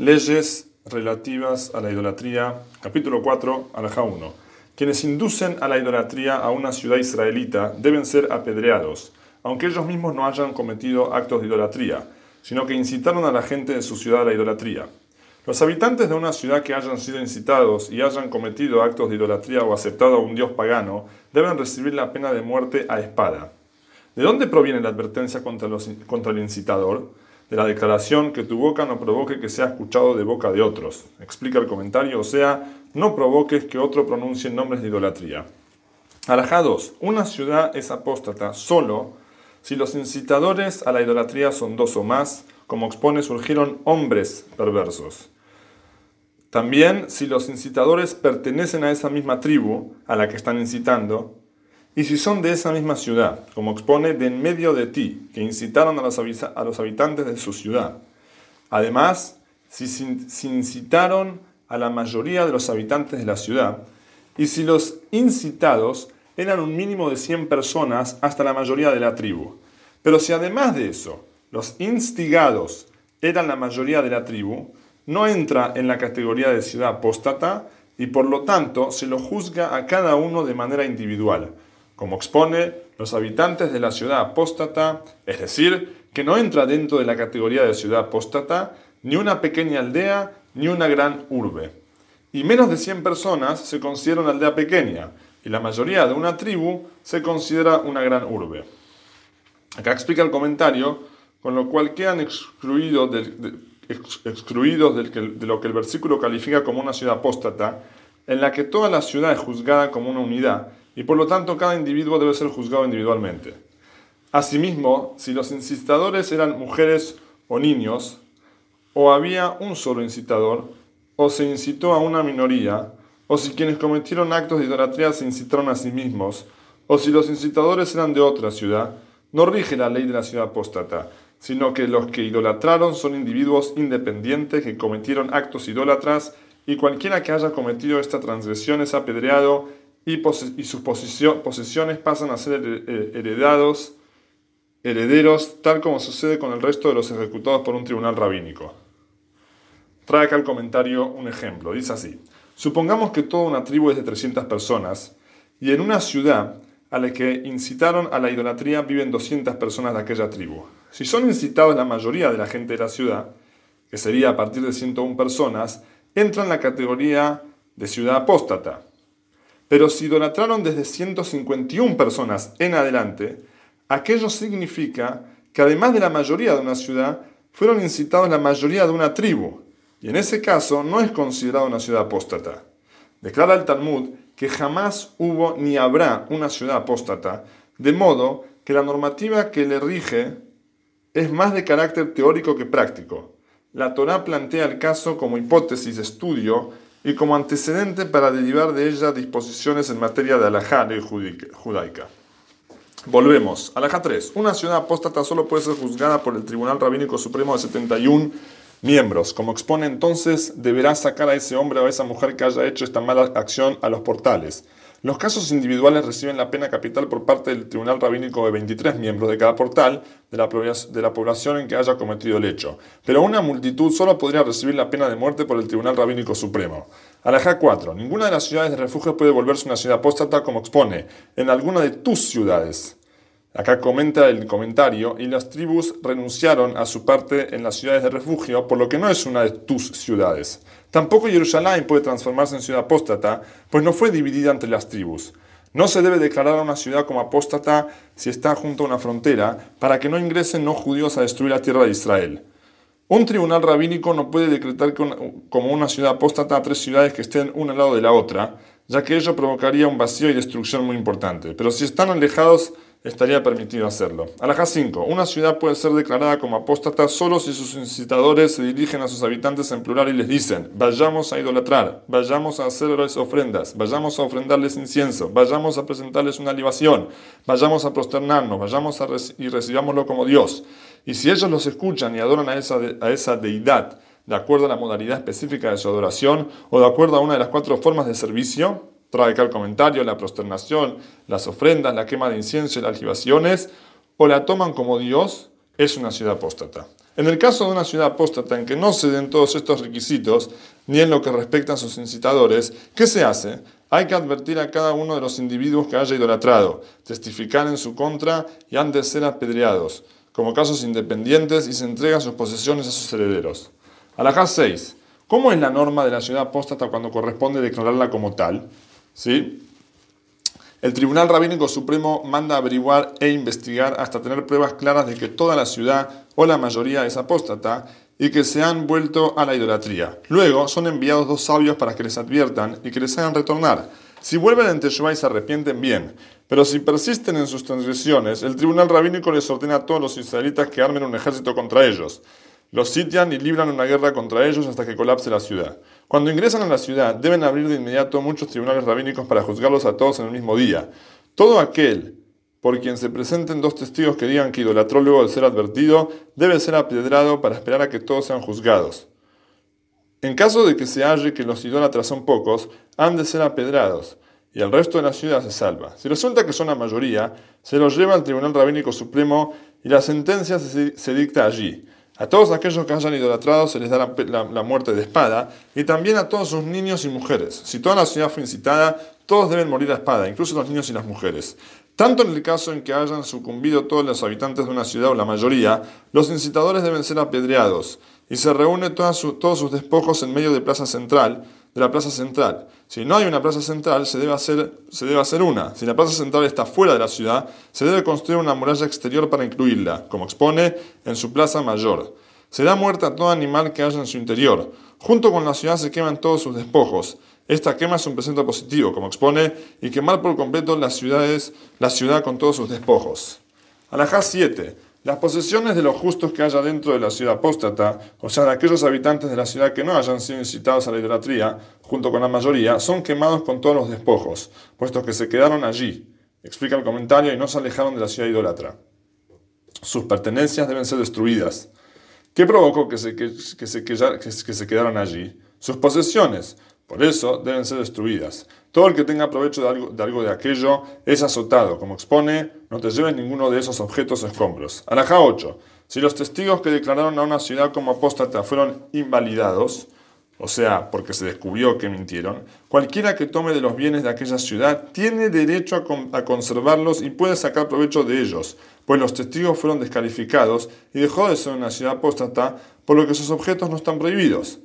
Leyes relativas a la idolatría, capítulo 4, alajá 1. Quienes inducen a la idolatría a una ciudad israelita deben ser apedreados, aunque ellos mismos no hayan cometido actos de idolatría, sino que incitaron a la gente de su ciudad a la idolatría. Los habitantes de una ciudad que hayan sido incitados y hayan cometido actos de idolatría o aceptado a un dios pagano deben recibir la pena de muerte a espada. ¿De dónde proviene la advertencia contra, contra el incitador? De la declaración que tu boca no provoque que sea escuchado de boca de otros. Explica el comentario, o sea, no provoques que otro pronuncie nombres de idolatría. Alajá 2. Una ciudad es apóstata solo si los incitadores a la idolatría son dos o más, como expone surgieron hombres perversos. También si los incitadores pertenecen a esa misma tribu a la que están incitando, y si son de esa misma ciudad, como expone de en medio de ti, que incitaron a los, habitantes de su ciudad. Además, si, si incitaron a la mayoría de los habitantes de la ciudad, y si los incitados eran un mínimo de 100 personas hasta la mayoría de la tribu. Pero si además de eso, los instigados eran la mayoría de la tribu, no entra en la categoría de ciudad apóstata y por lo tanto se lo juzga a cada uno de manera individual como expone los habitantes de la ciudad apóstata, es decir, que no entra dentro de la categoría de ciudad apóstata ni una pequeña aldea ni una gran urbe. Y menos de 100 personas se considera una aldea pequeña, y la mayoría de una tribu se considera una gran urbe. Acá explica el comentario, con lo cual quedan excluidos, de, excluidos de lo que el versículo califica como una ciudad apóstata, en la que toda la ciudad es juzgada como una unidad, y por lo tanto cada individuo debe ser juzgado individualmente. Asimismo, si los incitadores eran mujeres o niños, o había un solo incitador, o se incitó a una minoría, o si quienes cometieron actos de idolatría se incitaron a sí mismos, o si los incitadores eran de otra ciudad, no rige la ley de la ciudad apóstata, sino que los que idolatraron son individuos independientes que cometieron actos idólatras, y cualquiera que haya cometido esta transgresión es apedreado y, sus posesiones pasan a ser heredados, herederos, tal como sucede con el resto de los ejecutados por un tribunal rabínico. Trae acá el comentario un ejemplo. Dice así, supongamos que toda una tribu es de 300 personas y en una ciudad a la que incitaron a la idolatría viven 200 personas de aquella tribu. Si son incitados la mayoría de la gente de la ciudad, que sería a partir de 101 personas, entra en la categoría de ciudad apóstata pero si idolatraron desde 151 personas en adelante, aquello significa que además de la mayoría de una ciudad, fueron incitados la mayoría de una tribu, y en ese caso no es considerado una ciudad apóstata. Declara el Talmud que jamás hubo ni habrá una ciudad apóstata, de modo que la normativa que le rige es más de carácter teórico que práctico. La Torá plantea el caso como hipótesis de estudio y como antecedente para derivar de ella disposiciones en materia de alajá y judaica. Volvemos. Alajá 3. Una ciudad apóstata solo puede ser juzgada por el Tribunal Rabínico Supremo de 71 miembros. Como expone entonces, deberá sacar a ese hombre o a esa mujer que haya hecho esta mala acción a los portales. Los casos individuales reciben la pena capital por parte del Tribunal Rabínico de 23 miembros de cada portal de la, población en que haya cometido el hecho, pero una multitud solo podría recibir la pena de muerte por el Tribunal Rabínico Supremo. Alajá 4. Ninguna de las ciudades de refugio puede volverse una ciudad apóstata como expone en alguna de tus ciudades. Acá comenta el comentario, y las tribus renunciaron a su parte en las ciudades de refugio, por lo que no es una de tus ciudades. Tampoco Jerusalén puede transformarse en ciudad apóstata, pues no fue dividida entre las tribus. No se debe declarar a una ciudad como apóstata si está junto a una frontera, para que no ingresen no judíos a destruir la tierra de Israel. Un tribunal rabínico no puede decretar como una ciudad apóstata a tres ciudades que estén una al lado de la otra, ya que ello provocaría un vacío y destrucción muy importante. Pero si están alejados estaría permitido hacerlo. Alajá 5. Una ciudad puede ser declarada como apóstata solo si sus incitadores se dirigen a sus habitantes en plural y les dicen, vayamos a idolatrar, vayamos a hacerles ofrendas, vayamos a ofrendarles incienso, vayamos a presentarles una libación, vayamos a prosternarnos, vayamos a y recibámoslo como Dios. Y si ellos los escuchan y adoran a esa, a esa deidad, de acuerdo a la modalidad específica de su adoración o de acuerdo a una de las cuatro formas de servicio, Trae acá el comentario, la prosternación, las ofrendas, la quema de incienso y las libaciones, o la toman como Dios, es una ciudad apóstata. En el caso de una ciudad apóstata en que no se den todos estos requisitos, ni en lo que respecta a sus incitadores, ¿qué se hace? Hay que advertir a cada uno de los individuos que haya idolatrado, testificar en su contra y de ser apedreados, como casos independientes, y se entregan sus posesiones a sus herederos. Alajá 6. ¿Cómo es la norma de la ciudad apóstata cuando corresponde declararla como tal? ¿Sí? El Tribunal Rabínico Supremo manda averiguar e investigar hasta tener pruebas claras de que toda la ciudad o la mayoría es apóstata y que se han vuelto a la idolatría. Luego son enviados dos sabios para que les adviertan y que les hagan retornar. Si vuelven en Teshuvah y se arrepienten, bien. Pero si persisten en sus transgresiones, el tribunal rabínico les ordena a todos los israelitas que armen un ejército contra ellos. Los sitian y libran una guerra contra ellos hasta que colapse la ciudad. Cuando ingresan a la ciudad, deben abrir de inmediato muchos tribunales rabínicos para juzgarlos a todos en el mismo día. Todo aquel por quien se presenten dos testigos que digan que idolatró luego de ser advertido, debe ser apiedrado para esperar a que todos sean juzgados. En caso de que se halle que los idólatras son pocos, han de ser apedrados, y el resto de la ciudad se salva. Si resulta que son la mayoría, se los lleva al Tribunal Rabínico Supremo y la sentencia se dicta allí. A todos aquellos que hayan idolatrado se les da la, muerte de espada, y también a todos sus niños y mujeres. Si toda la ciudad fue incitada, todos deben morir a espada, incluso los niños y las mujeres. Tanto en el caso en que hayan sucumbido todos los habitantes de una ciudad o la mayoría, los incitadores deben ser apedreados, y se reúne todos sus despojos en medio de plaza central, de la plaza central. Si no hay una plaza central, se debe, hacer, se debe hacer una. Si la plaza central está fuera de la ciudad, se debe construir una muralla exterior para incluirla, como expone en su plaza mayor. Será muerta todo animal que haya en su interior. Junto con la ciudad se queman todos sus despojos. Esta quema es un presente positivo, como expone, y quemar por completo las ciudades, la ciudad con todos sus despojos. Alajá 7. Las posesiones de los justos que haya dentro de la ciudad apóstata, o sea, de aquellos habitantes de la ciudad que no hayan sido incitados a la idolatría, junto con la mayoría, son quemados con todos los despojos, puesto que se quedaron allí. Explica el comentario y no se alejaron de la ciudad idólatra. Sus pertenencias deben ser destruidas. ¿Qué provocó que se, que, se, que se quedaran allí? Sus posesiones, por eso deben ser destruidas. Todo el que tenga provecho de algo, de aquello es azotado. Como expone, no te lleves ninguno de esos objetos o escombros. Alajá 8. Si los testigos que declararon a una ciudad como apóstata fueron invalidados, o sea, porque se descubrió que mintieron, cualquiera que tome de los bienes de aquella ciudad tiene derecho a, a, conservarlos y puede sacar provecho de ellos, pues los testigos fueron descalificados y dejó de ser una ciudad apóstata, por lo que sus objetos no están prohibidos.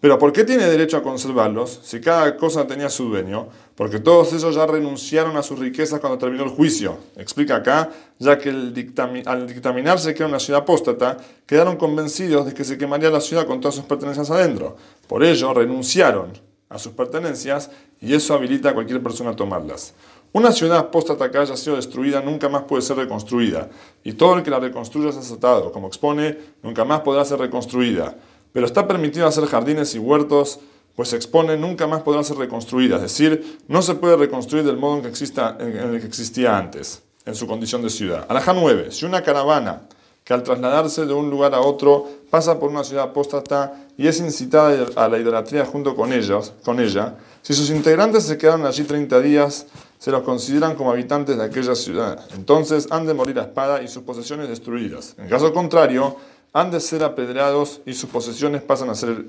Pero ¿por qué tiene derecho a conservarlos si cada cosa tenía su dueño? Porque todos ellos ya renunciaron a sus riquezas cuando terminó el juicio. Explica acá, ya que al dictaminarse que era una ciudad apóstata, quedaron convencidos de que se quemaría la ciudad con todas sus pertenencias adentro. Por ello, renunciaron a sus pertenencias y eso habilita a cualquier persona a tomarlas. Una ciudad apóstata que haya sido destruida nunca más puede ser reconstruida, y todo el que la reconstruya es azotado. Como expone, nunca más podrá ser reconstruida pero está permitido hacer jardines y huertos, pues se expone, nunca más podrán ser reconstruidas, es decir, no se puede reconstruir del modo en, que exista, en el que existía antes, en su condición de ciudad. Alajá 9. Si una caravana que al trasladarse de un lugar a otro pasa por una ciudad apóstata y es incitada a la idolatría junto con, ellos, con ella, si sus integrantes se quedan allí 30 días, se los consideran como habitantes de aquella ciudad. Entonces han de morir a espada y sus posesiones destruidas. En caso contrario, han de ser apedreados y sus posesiones pasan a ser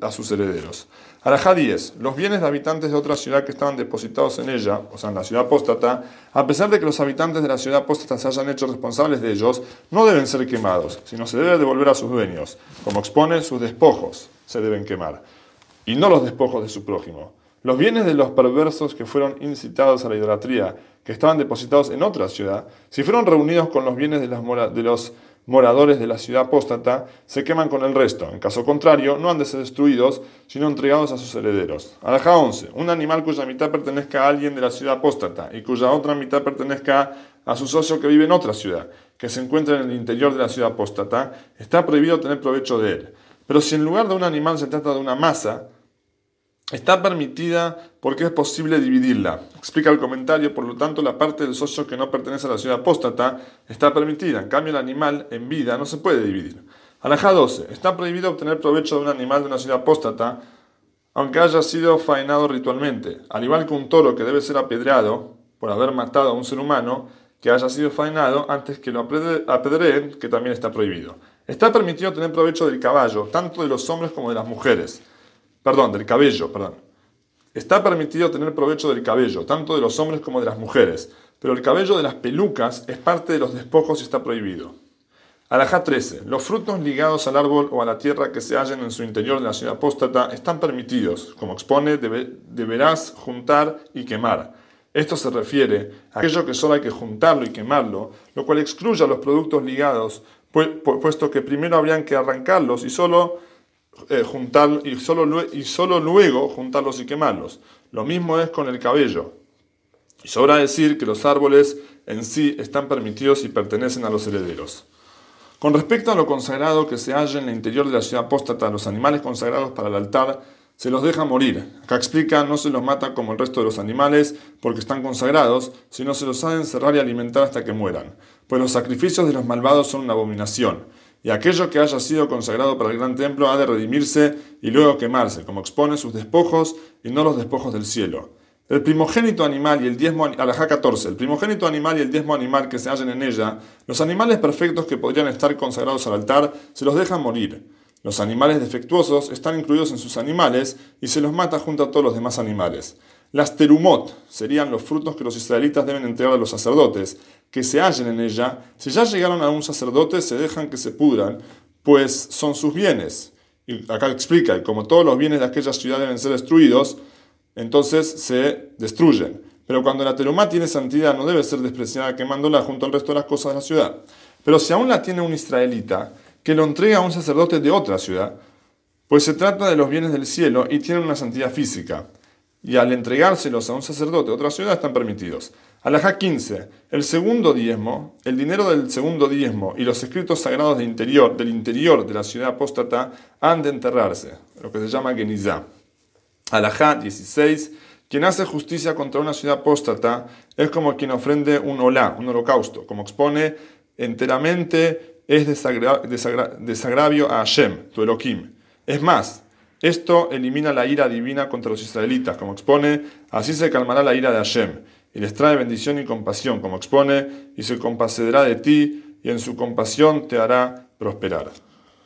a sus herederos. Arajá 10. Los bienes de habitantes de otra ciudad que estaban depositados en ella, o sea, en la ciudad apóstata, a pesar de que los habitantes de la ciudad apóstata se hayan hecho responsables de ellos, no deben ser quemados, sino se debe devolver a sus dueños. Como expone, sus despojos se deben quemar, y no los despojos de su prójimo. Los bienes de los perversos que fueron incitados a la idolatría, que estaban depositados en otra ciudad, si fueron reunidos con los bienes de, las de los moradores de la ciudad apóstata se queman con el resto. En caso contrario, no han de ser destruidos, sino entregados a sus herederos. Alaja 11. Un animal cuya mitad pertenezca a alguien de la ciudad apóstata y cuya otra mitad pertenezca a su socio que vive en otra ciudad, que se encuentra en el interior de la ciudad apóstata, está prohibido tener provecho de él. Pero si en lugar de un animal se trata de una masa, está permitida porque es posible dividirla. Explica el comentario, por lo tanto, la parte del socio que no pertenece a la ciudad apóstata está permitida. En cambio, el animal en vida no se puede dividir. Alajá 12. Está prohibido obtener provecho de un animal de una ciudad apóstata, aunque haya sido faenado ritualmente. Al igual que un toro que debe ser apedreado por haber matado a un ser humano que haya sido faenado antes que lo apedreen, que también está prohibido. Está permitido tener provecho del caballo, tanto de los hombres como de las mujeres. Perdón, del cabello, perdón. Está permitido tener provecho del cabello, tanto de los hombres como de las mujeres, pero el cabello de las pelucas es parte de los despojos y está prohibido. Alajá 13. Los frutos ligados al árbol o a la tierra que se hallen en su interior de la ciudad apóstata están permitidos, como expone, deberás juntar y quemar. Esto se refiere a aquello que solo hay que juntarlo y quemarlo, lo cual excluye a los productos ligados, puesto que primero habrían que arrancarlos y solo, eh, y, solo, y solo luego juntarlos y quemarlos. Lo mismo es con el cabello. Y sobra decir que los árboles en sí están permitidos y pertenecen a los herederos. Con respecto a lo consagrado que se halla en el interior de la ciudad apóstata, los animales consagrados para el altar se los deja morir. Acá explica, no se los mata como el resto de los animales porque están consagrados, sino se los ha de encerrar y alimentar hasta que mueran. Pues los sacrificios de los malvados son una abominación. Y aquello que haya sido consagrado para el gran templo ha de redimirse y luego quemarse, como expone sus despojos y no los despojos del cielo. El primogénito animal y el diezmo, alajá 14, el primogénito animal y el diezmo animal que se hallen en ella, los animales perfectos que podrían estar consagrados al altar, se los dejan morir. Los animales defectuosos están incluidos en sus animales y se los mata junto a todos los demás animales. Las terumot serían los frutos que los israelitas deben entregar a los sacerdotes, que se hallen en ella. Si ya llegaron a un sacerdote, se dejan que se pudran, pues son sus bienes. Y acá explica, y como todos los bienes de aquella ciudad deben ser destruidos, entonces se destruyen. Pero cuando la terumá tiene santidad, no debe ser despreciada quemándola junto al resto de las cosas de la ciudad. Pero si aún la tiene un israelita, que lo entrega a un sacerdote de otra ciudad, pues se trata de los bienes del cielo y tienen una santidad física. Y al entregárselos a un sacerdote de otra ciudad están permitidos. Alajá 15. El segundo diezmo, el dinero del segundo diezmo y los escritos sagrados del interior, del interior de la ciudad apóstata han de enterrarse, lo que se llama genizá. Alajá 16. Quien hace justicia contra una ciudad apóstata es como quien ofrende un olá, un holocausto, como expone enteramente es desagravio a Hashem, tu Elohim. Es más, esto elimina la ira divina contra los israelitas, como expone, así se calmará la ira de Hashem, y les trae bendición y compasión, como expone, y se compadecerá de ti, y en su compasión te hará prosperar.